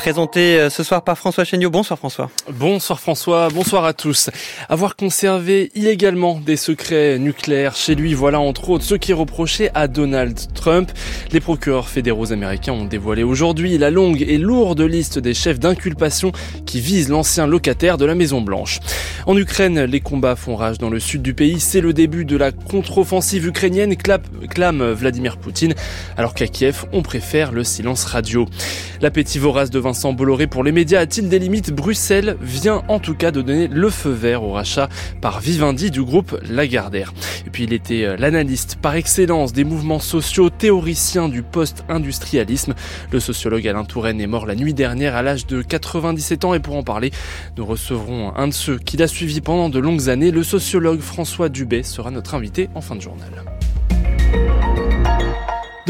présenté ce soir par François Chéniaud. Bonsoir François. Bonsoir François, bonsoir à tous. Avoir conservé illégalement des secrets nucléaires chez lui, voilà entre autres ce qui est reproché à Donald Trump. Les procureurs fédéraux américains ont dévoilé aujourd'hui la longue et lourde liste des chefs d'inculpation qui visent l'ancien locataire de la Maison Blanche. En Ukraine, les combats font rage dans le sud du pays. C'est le début de la contre-offensive ukrainienne, clame Vladimir Poutine, alors qu'à Kiev, on préfère le silence radio. L'appétit vorace de Vincent Bolloré pour les médias a-t-il des limites? Bruxelles vient en tout cas de donner le feu vert au rachat par Vivendi du groupe Lagardère. Et puis il était euh, l'analyste par excellence des mouvements sociaux, théoricien du post-industrialisme. Le sociologue Alain Touraine est mort la nuit dernière à l'âge de 97 ans et pour en parler, nous recevrons un de ceux qui l'a suivi pendant de longues années, le sociologue François Dubé sera notre invité en fin de journal.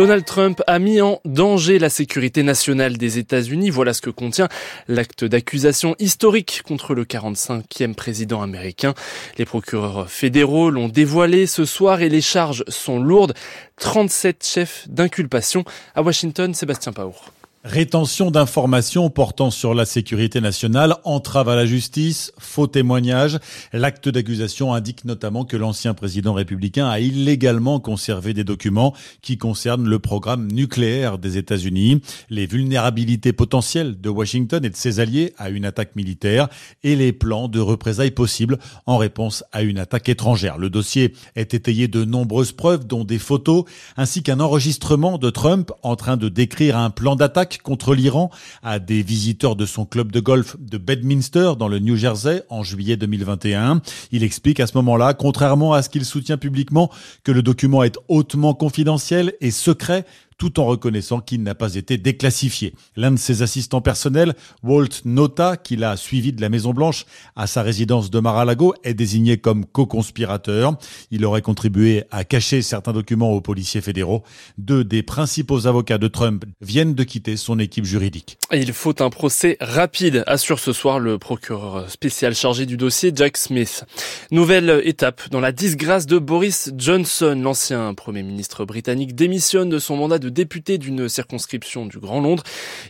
Donald Trump a mis en danger la sécurité nationale des États-Unis. Voilà ce que contient l'acte d'accusation historique contre le 45e président américain. Les procureurs fédéraux l'ont dévoilé ce soir et les charges sont lourdes. 37 chefs d'inculpation. À Washington, Sébastien Paour. Rétention d'informations portant sur la sécurité nationale, entrave à la justice, faux témoignage. L'acte d'accusation indique notamment que l'ancien président républicain a illégalement conservé des documents qui concernent le programme nucléaire des États-Unis, les vulnérabilités potentielles de Washington et de ses alliés à une attaque militaire et les plans de représailles possibles en réponse à une attaque étrangère. Le dossier est étayé de nombreuses preuves, dont des photos, ainsi qu'un enregistrement de Trump en train de décrire un plan d'attaque contre l'Iran à des visiteurs de son club de golf de Bedminster dans le New Jersey en juillet 2021. Il explique à ce moment-là, contrairement à ce qu'il soutient publiquement, que le document est hautement confidentiel et secret tout en reconnaissant qu'il n'a pas été déclassifié. L'un de ses assistants personnels, Walt Nota, qu'il a suivi de la Maison Blanche à sa résidence de Mar-a-Lago, est désigné comme co-conspirateur. Il aurait contribué à cacher certains documents aux policiers fédéraux. Deux des principaux avocats de Trump viennent de quitter son équipe juridique. Il faut un procès rapide, assure ce soir le procureur spécial chargé du dossier, Jack Smith. Nouvelle étape dans la disgrâce de Boris Johnson, l'ancien premier ministre britannique démissionne de son mandat de député d'une circonscription du Grand Londres.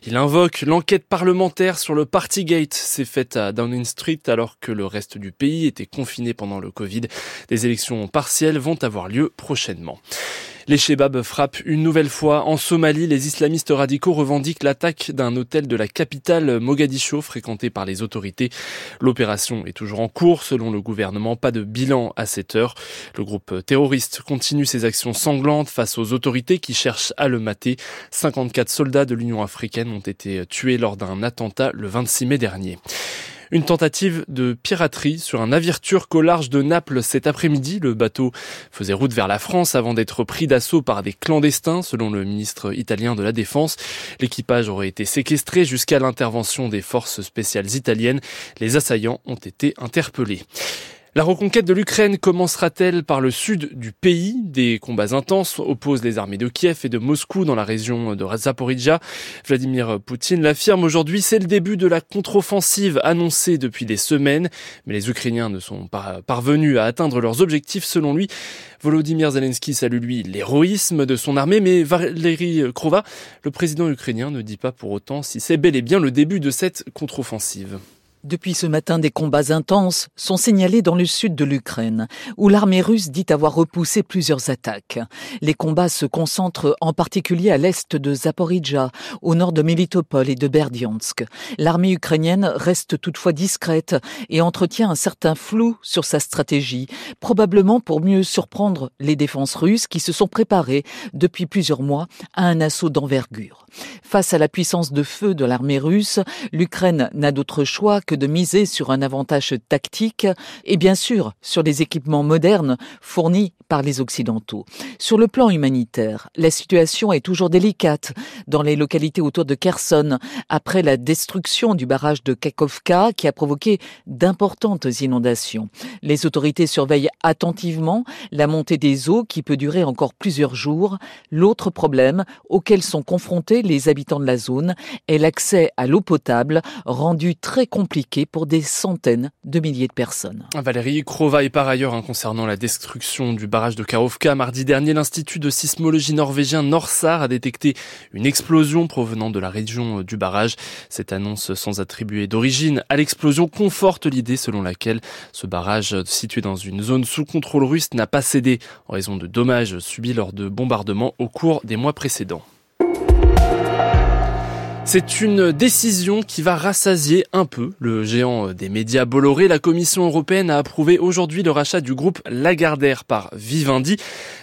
Il invoque l'enquête parlementaire sur le Partygate. C'est fait à Downing Street alors que le reste du pays était confiné pendant le Covid. Des élections partielles vont avoir lieu prochainement. Les Shebabs frappent une nouvelle fois. En Somalie, les islamistes radicaux revendiquent l'attaque d'un hôtel de la capitale Mogadiscio fréquenté par les autorités. L'opération est toujours en cours. Selon le gouvernement, pas de bilan à cette heure. Le groupe terroriste continue ses actions sanglantes face aux autorités qui cherchent à le mater. 54 soldats de l'Union africaine ont été tués lors d'un attentat le 26 mai dernier. Une tentative de piraterie sur un navire turc au large de Naples cet après-midi. Le bateau faisait route vers la France avant d'être pris d'assaut par des clandestins, selon le ministre italien de la Défense. L'équipage aurait été séquestré jusqu'à l'intervention des forces spéciales italiennes. Les assaillants ont été interpellés. La reconquête de l'Ukraine commencera-t-elle par le sud du pays? Des combats intenses opposent les armées de Kiev et de Moscou dans la région de Zaporizhia. Vladimir Poutine l'affirme aujourd'hui, c'est le début de la contre-offensive annoncée depuis des semaines, mais les Ukrainiens ne sont pas parvenus à atteindre leurs objectifs selon lui. Volodymyr Zelensky salue lui l'héroïsme de son armée, mais Valéry Krova, le président ukrainien, ne dit pas pour autant si c'est bel et bien le début de cette contre-offensive. Depuis ce matin, des combats intenses sont signalés dans le sud de l'Ukraine, où l'armée russe dit avoir repoussé plusieurs attaques. Les combats se concentrent en particulier à l'est de Zaporizhia, au nord de Melitopol et de Berdiansk. L'armée ukrainienne reste toutefois discrète et entretient un certain flou sur sa stratégie, probablement pour mieux surprendre les défenses russes qui se sont préparées depuis plusieurs mois à un assaut d'envergure. Face à la puissance de feu de l'armée russe, l'Ukraine n'a d'autre choix que de miser sur un avantage tactique et bien sûr sur les équipements modernes fournis par les Occidentaux. Sur le plan humanitaire, la situation est toujours délicate dans les localités autour de Kherson après la destruction du barrage de Kakovka qui a provoqué d'importantes inondations. Les autorités surveillent attentivement la montée des eaux qui peut durer encore plusieurs jours. L'autre problème auquel sont confrontés les habitants de la zone et l'accès à l'eau potable, rendu très compliqué pour des centaines de milliers de personnes. Valérie Krova est par ailleurs hein, concernant la destruction du barrage de Karovka. Mardi dernier, l'Institut de sismologie norvégien Norsar a détecté une explosion provenant de la région du barrage. Cette annonce sans attribuer d'origine à l'explosion conforte l'idée selon laquelle ce barrage situé dans une zone sous contrôle russe n'a pas cédé en raison de dommages subis lors de bombardements au cours des mois précédents. C'est une décision qui va rassasier un peu le géant des médias Bolloré. La Commission européenne a approuvé aujourd'hui le rachat du groupe Lagardère par Vivendi,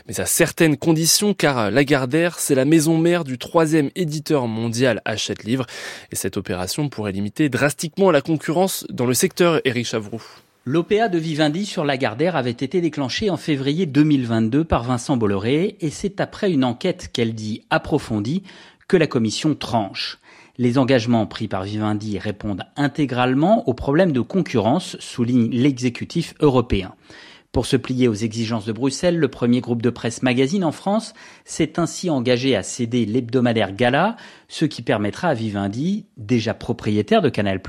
mais à certaines conditions car Lagardère, c'est la maison mère du troisième éditeur mondial Hachette Livre et cette opération pourrait limiter drastiquement la concurrence dans le secteur Eric Chavroux. L'OPA de Vivendi sur Lagardère avait été déclenchée en février 2022 par Vincent Bolloré et c'est après une enquête qu'elle dit approfondie que la commission tranche. Les engagements pris par Vivendi répondent intégralement aux problèmes de concurrence, souligne l'exécutif européen. Pour se plier aux exigences de Bruxelles, le premier groupe de presse magazine en France s'est ainsi engagé à céder l'hebdomadaire Gala, ce qui permettra à Vivendi, déjà propriétaire de Canal+,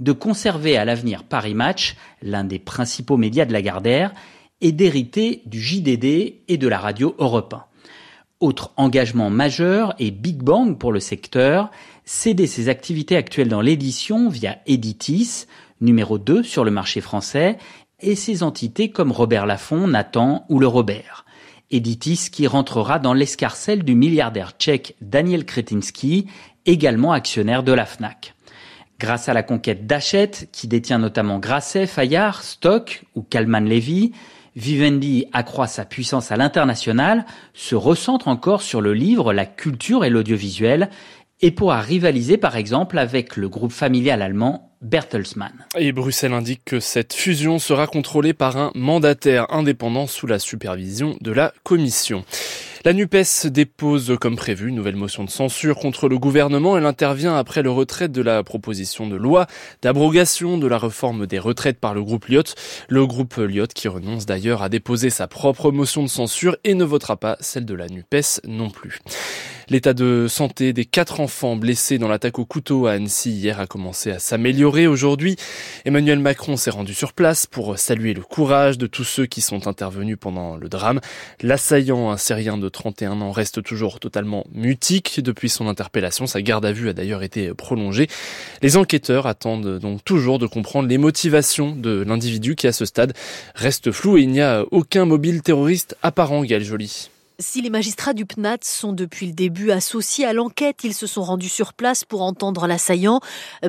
de conserver à l'avenir Paris Match, l'un des principaux médias de la Gardère, et d'hériter du JDD et de la radio Europe 1. Autre engagement majeur et Big Bang pour le secteur, céder ses activités actuelles dans l'édition via Editis, numéro 2 sur le marché français, et ses entités comme Robert Laffont, Nathan ou le Robert. Editis qui rentrera dans l'escarcelle du milliardaire tchèque Daniel Kretinsky, également actionnaire de la FNAC. Grâce à la conquête d'Hachette, qui détient notamment Grasset, Fayard, Stock ou Kalman Levy, Vivendi accroît sa puissance à l'international, se recentre encore sur le livre, la culture et l'audiovisuel, et pourra rivaliser par exemple avec le groupe familial allemand Bertelsmann. Et Bruxelles indique que cette fusion sera contrôlée par un mandataire indépendant sous la supervision de la Commission. La NUPES dépose comme prévu une nouvelle motion de censure contre le gouvernement. Elle intervient après le retrait de la proposition de loi d'abrogation de la réforme des retraites par le groupe Lyot. Le groupe Lyot qui renonce d'ailleurs à déposer sa propre motion de censure et ne votera pas celle de la NUPES non plus. L'état de santé des quatre enfants blessés dans l'attaque au couteau à Annecy hier a commencé à s'améliorer. Aujourd'hui, Emmanuel Macron s'est rendu sur place pour saluer le courage de tous ceux qui sont intervenus pendant le drame. L'assaillant, un Syrien de 31 ans, reste toujours totalement mutique. Depuis son interpellation, sa garde à vue a d'ailleurs été prolongée. Les enquêteurs attendent donc toujours de comprendre les motivations de l'individu qui, à ce stade, reste flou et il n'y a aucun mobile terroriste apparent, Gaël Joly. Si les magistrats du PNAT sont depuis le début associés à l'enquête, ils se sont rendus sur place pour entendre l'assaillant.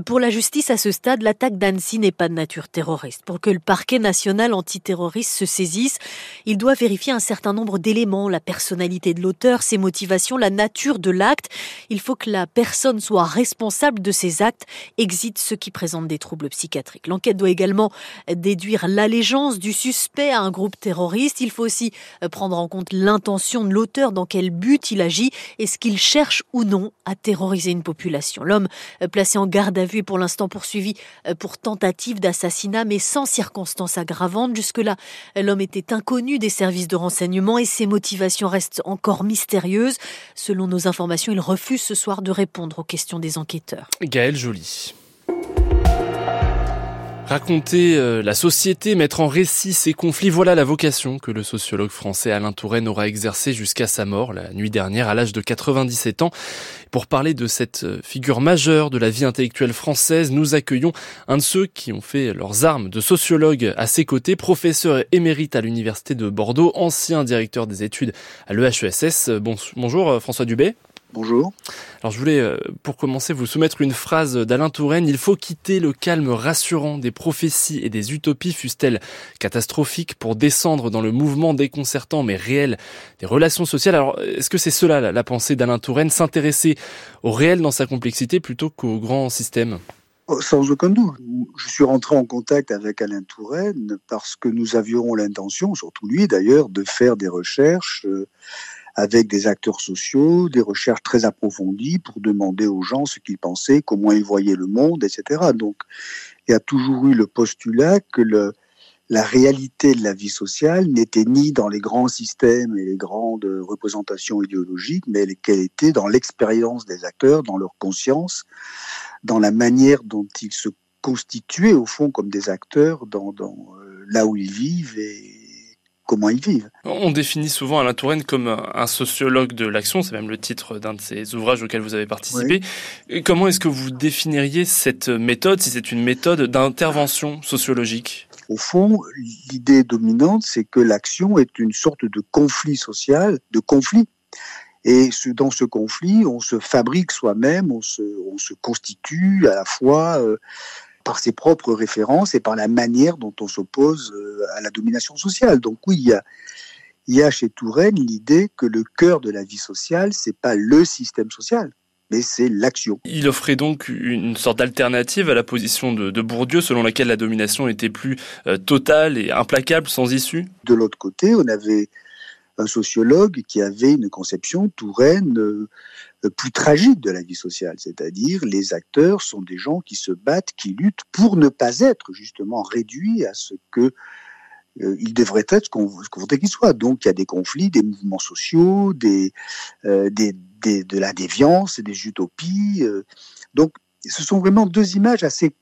Pour la justice, à ce stade, l'attaque d'Annecy n'est pas de nature terroriste. Pour que le parquet national antiterroriste se saisisse, il doit vérifier un certain nombre d'éléments, la personnalité de l'auteur, ses motivations, la nature de l'acte. Il faut que la personne soit responsable de ces actes, exit ceux qui présentent des troubles psychiatriques. L'enquête doit également déduire l'allégeance du suspect à un groupe terroriste. Il faut aussi prendre en compte l'intention l'auteur, dans quel but il agit, est-ce qu'il cherche ou non à terroriser une population. L'homme euh, placé en garde à vue est pour l'instant poursuivi euh, pour tentative d'assassinat, mais sans circonstances aggravantes. Jusque-là, l'homme était inconnu des services de renseignement et ses motivations restent encore mystérieuses. Selon nos informations, il refuse ce soir de répondre aux questions des enquêteurs. Gaël Joly. Raconter euh, la société, mettre en récit ses conflits, voilà la vocation que le sociologue français Alain Touraine aura exercée jusqu'à sa mort la nuit dernière à l'âge de 97 ans. Pour parler de cette euh, figure majeure de la vie intellectuelle française, nous accueillons un de ceux qui ont fait leurs armes de sociologue à ses côtés, professeur émérite à l'université de Bordeaux, ancien directeur des études à l'EHESS. Bonjour euh, François Dubé. Bonjour. Alors je voulais, euh, pour commencer, vous soumettre une phrase d'Alain Touraine. Il faut quitter le calme rassurant des prophéties et des utopies, fussent-elles catastrophiques, pour descendre dans le mouvement déconcertant mais réel des relations sociales. Alors est-ce que c'est cela la pensée d'Alain Touraine, s'intéresser au réel dans sa complexité plutôt qu'au grand système? Oh, sans aucun doute. Je suis rentré en contact avec Alain Touraine parce que nous avions l'intention, surtout lui d'ailleurs, de faire des recherches euh, avec des acteurs sociaux, des recherches très approfondies pour demander aux gens ce qu'ils pensaient, comment ils voyaient le monde, etc. Donc, il y a toujours eu le postulat que la réalité de la vie sociale n'était ni dans les grands systèmes et les grandes représentations idéologiques, mais qu'elle était dans l'expérience des acteurs, dans leur conscience, dans la manière dont ils se constituaient au fond comme des acteurs dans, dans euh, là où ils vivent et comment ils vivent. On définit souvent Alain Touraine comme un sociologue de l'action, c'est même le titre d'un de ces ouvrages auxquels vous avez participé. Comment est-ce que vous définiriez cette méthode, si c'est une méthode d'intervention sociologique? Au fond, l'idée dominante, c'est que l'action est une sorte de conflit social, de conflit. Et dans ce conflit, on se fabrique soi-même, on se, on se constitue à la fois euh, par ses propres références et par la manière dont on s'oppose euh, à la domination sociale. Donc oui, il y a, il y a chez Touraine l'idée que le cœur de la vie sociale, c'est pas le système social, mais c'est l'action. Il offrait donc une sorte d'alternative à la position de, Bourdieu, selon laquelle la domination était plus euh, totale et implacable, sans issue? De l'autre côté, on avait un sociologue qui avait une conception Touraine euh, plus tragique de la vie sociale, c'est-à-dire les acteurs sont des gens qui se battent, qui luttent pour ne pas être justement réduits à ce que euh, devraient être ce qu'on voudrait qu'ils soient. Donc il y a des conflits, des mouvements sociaux, des, euh, des, des de la déviance, des utopies. donc ce sont vraiment deux images assez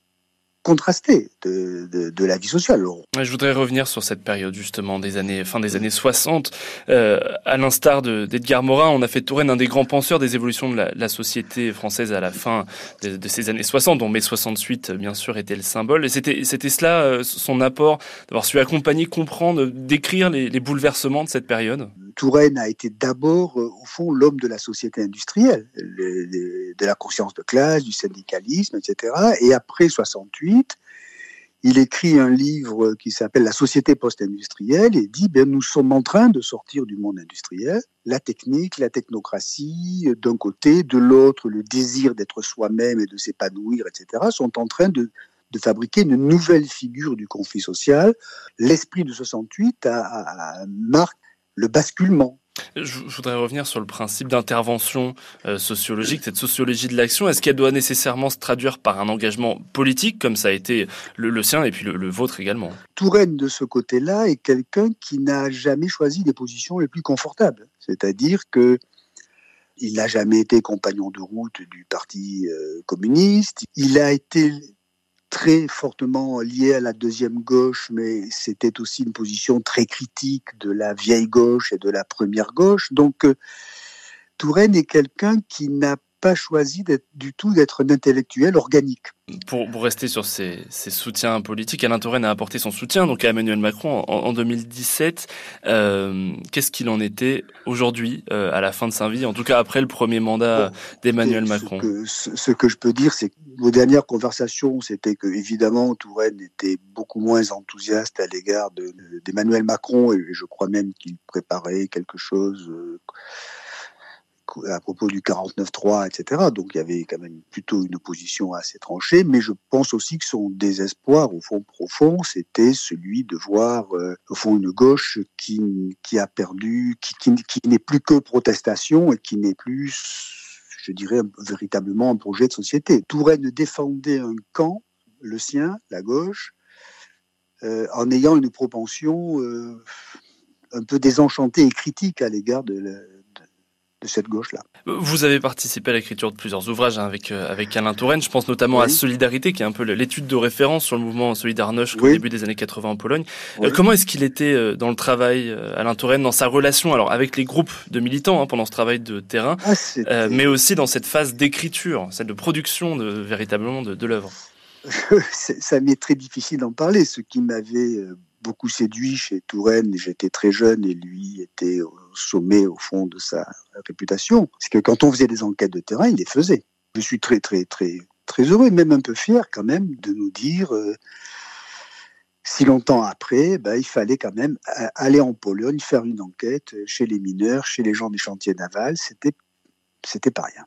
contrasté de, de, de, la vie sociale. Je voudrais revenir sur cette période justement des années fin des années 60. Euh, à l'instar d'Edgar Morin, on a fait Touraine un des grands penseurs des évolutions de la, la société française à la fin de, de, ces années 60, dont mai 68 bien sûr était le symbole. Et c'était c'était cela euh, son apport d'avoir su accompagner, comprendre, décrire les, les bouleversements de cette période. Touraine a été d'abord, euh, au fond, l'homme de la société industrielle, de la conscience de classe, du syndicalisme, etc. Et après 68, il écrit un livre qui s'appelle La société post-industrielle et dit ben, nous sommes en train de sortir du monde industriel. La technique, la technocratie, d'un côté, de l'autre, le désir d'être soi-même et de s'épanouir, etc., sont en train de, fabriquer une nouvelle figure du conflit social. L'esprit de 68 a, a, marque le basculement. Je voudrais revenir sur le principe d'intervention euh, sociologique, cette sociologie de l'action. Est-ce qu'elle doit nécessairement se traduire par un engagement politique, comme ça a été le, sien et puis le, vôtre également? Touraine, de ce côté-là, est quelqu'un qui n'a jamais choisi des positions les plus confortables. C'est-à-dire que il n'a jamais été compagnon de route du Parti euh, communiste. Il a été très fortement lié à la deuxième gauche, mais c'était aussi une position très critique de la vieille gauche et de la première gauche. Donc, euh, Touraine est quelqu'un qui n'a pas choisi du tout d'être un intellectuel organique. Pour, pour rester sur ses, soutiens politiques, Alain Touraine a apporté son soutien donc à Emmanuel Macron en, 2017. Euh, qu'est-ce qu'il en était aujourd'hui, euh, à la fin de sa vie, en tout cas après le premier mandat d'Emmanuel Macron? ce que, je peux dire, c'est que vos dernières conversations, c'était que évidemment Touraine était beaucoup moins enthousiaste à l'égard d'Emmanuel Macron et je crois même qu'il préparait quelque chose. Euh, à propos du 49-3, etc. Donc il y avait quand même plutôt une opposition assez tranchée, mais je pense aussi que son désespoir, au fond profond, c'était celui de voir, euh, au fond, une gauche qui, qui a perdu, qui, qui, n'est plus que protestation et qui n'est plus, je dirais, véritablement un projet de société. Touraine défendait un camp, le sien, la gauche, euh, en ayant une propension euh, un peu désenchantée et critique à l'égard de de cette gauche-là. Vous avez participé à l'écriture de plusieurs ouvrages hein, avec, euh, avec Alain Touraine. Je pense notamment à Solidarité, qui est un peu l'étude de référence sur le mouvement Solidarność au début des années 80 en Pologne. Euh, comment est-ce qu'il était euh, dans le travail, Alain Touraine, dans sa relation alors avec les groupes de militants hein, pendant ce travail de terrain, ah, mais aussi dans cette phase d'écriture, celle de production de, véritablement de, de l'œuvre? Ça m'est très difficile d'en parler. Ce qui m'avait beaucoup séduit chez Touraine, j'étais très jeune et lui était au sommet au fond de sa réputation, c'est que quand on faisait des enquêtes de terrain, il les faisait. Je suis très très très très heureux, même un peu fier quand même de nous dire euh, si longtemps après, ben, il fallait quand même aller en Pologne, faire une enquête chez les mineurs, chez les gens des chantiers navals, c'était c'était pas rien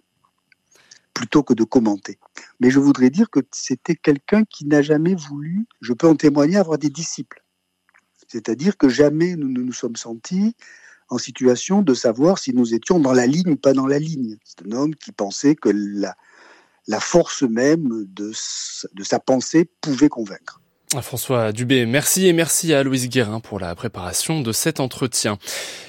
plutôt que de commenter. Mais je voudrais dire que c'était quelqu'un qui n'a jamais voulu, je peux en témoigner, avoir des disciples. C'est-à-dire que jamais nous ne nous sommes sentis en situation de savoir si nous étions dans la ligne ou pas dans la ligne. C'est un homme qui pensait que la, force même de sa pensée pouvait convaincre. François Dubé, merci et merci à Louise Guérin pour la préparation de cet entretien.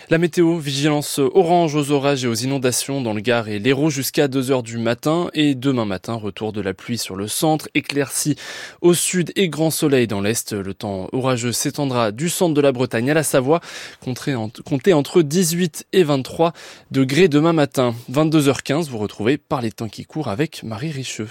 La météo, vigilance orange aux orages et aux inondations dans le Gard et l'Hérault jusqu'à 2 heures du matin et demain matin, retour de la pluie sur le centre, éclairci au sud et grand soleil dans l'est. Le temps orageux s'étendra du centre de la Bretagne à la Savoie, comptez entre 18 et 23 degrés demain matin. 22h15, vous retrouvez par les temps qui courent avec Marie Richeux.